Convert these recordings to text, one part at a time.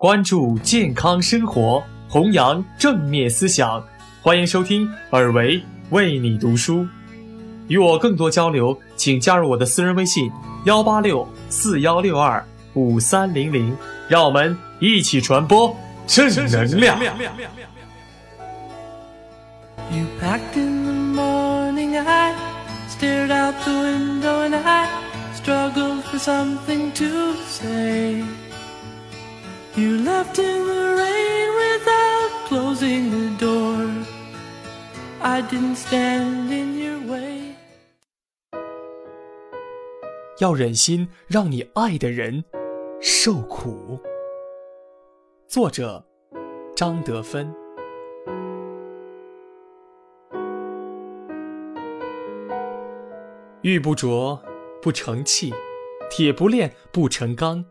关注健康生活，弘扬正面思想。欢迎收听尔维为你读书。与我更多交流，请加入我的私人微信：幺八六四幺六二五三零零。让我们一起传播正能量。You You left in the rain without closing the door. I didn't stand in your way. 要忍心让你爱的人受苦。作者：张德芬。玉不琢不成器，铁不炼不成钢，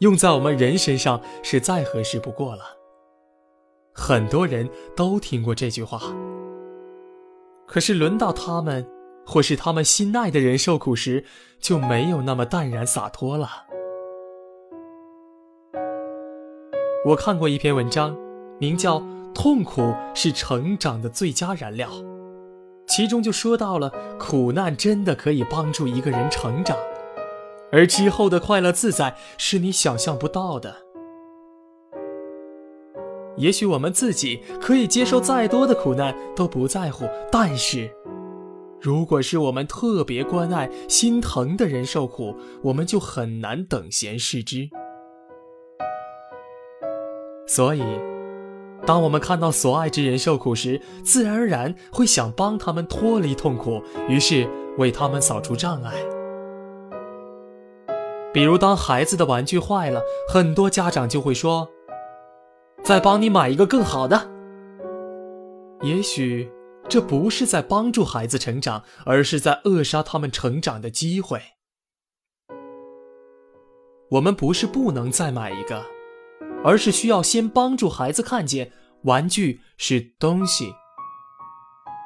用在我们人身上是再合适不过了。很多人都听过这句话，可是轮到他们，或是他们心爱的人受苦时，就没有那么淡然洒脱了。我看过一篇文章，名叫《痛苦是成长的最佳燃料》。其中就说到了，苦难真的可以帮助一个人成长，而之后的快乐自在是你想象不到的。也许我们自己可以接受再多的苦难都不在乎，但是，如果是我们特别关爱、心疼的人受苦，我们就很难等闲视之。所以。当我们看到所爱之人受苦时，自然而然会想帮他们脱离痛苦，于是为他们扫除障碍。比如，当孩子的玩具坏了，很多家长就会说：“再帮你买一个更好的。”也许这不是在帮助孩子成长，而是在扼杀他们成长的机会。我们不是不能再买一个。而是需要先帮助孩子看见，玩具是东西。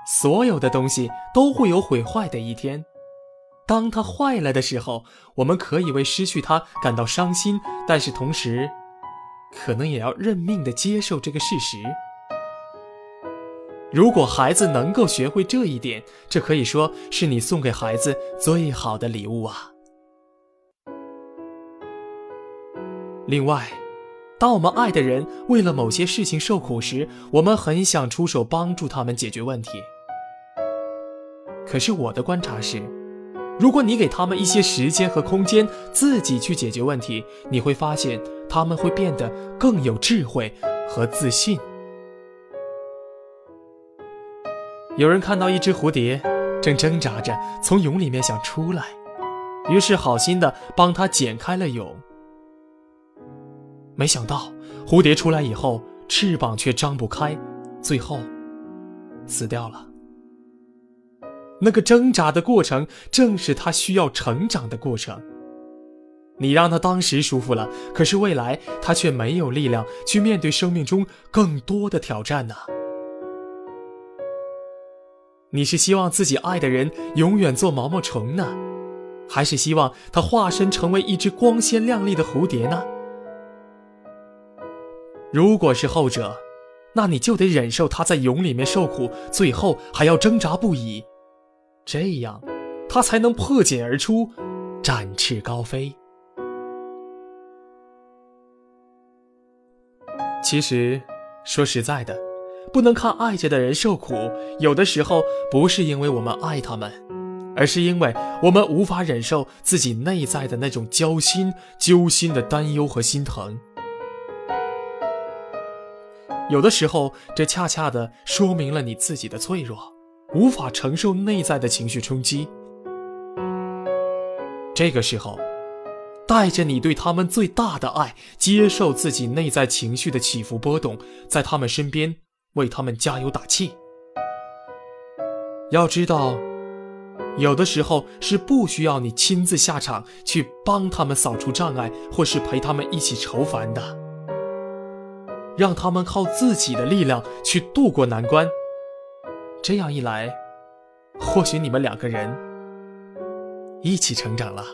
所有的东西都会有毁坏的一天。当它坏了的时候，我们可以为失去它感到伤心，但是同时，可能也要认命地接受这个事实。如果孩子能够学会这一点，这可以说是你送给孩子最好的礼物啊。另外，当我们爱的人为了某些事情受苦时，我们很想出手帮助他们解决问题。可是我的观察是，如果你给他们一些时间和空间，自己去解决问题，你会发现他们会变得更有智慧和自信。有人看到一只蝴蝶正挣扎着从蛹里面想出来，于是好心的帮它剪开了蛹。没想到，蝴蝶出来以后，翅膀却张不开，最后死掉了。那个挣扎的过程，正是他需要成长的过程。你让他当时舒服了，可是未来他却没有力量去面对生命中更多的挑战呢。你是希望自己爱的人永远做毛毛虫呢，还是希望他化身成为一只光鲜亮丽的蝴蝶呢？如果是后者，那你就得忍受他在蛹里面受苦，最后还要挣扎不已，这样，他才能破茧而出，展翅高飞。其实，说实在的，不能看爱着的人受苦，有的时候不是因为我们爱他们，而是因为我们无法忍受自己内在的那种焦心、揪心的担忧和心疼。有的时候，这恰恰的说明了你自己的脆弱，无法承受内在的情绪冲击。这个时候，带着你对他们最大的爱，接受自己内在情绪的起伏波动，在他们身边为他们加油打气。要知道，有的时候是不需要你亲自下场去帮他们扫除障碍，或是陪他们一起愁烦的。让他们靠自己的力量去度过难关，这样一来，或许你们两个人一起成长了。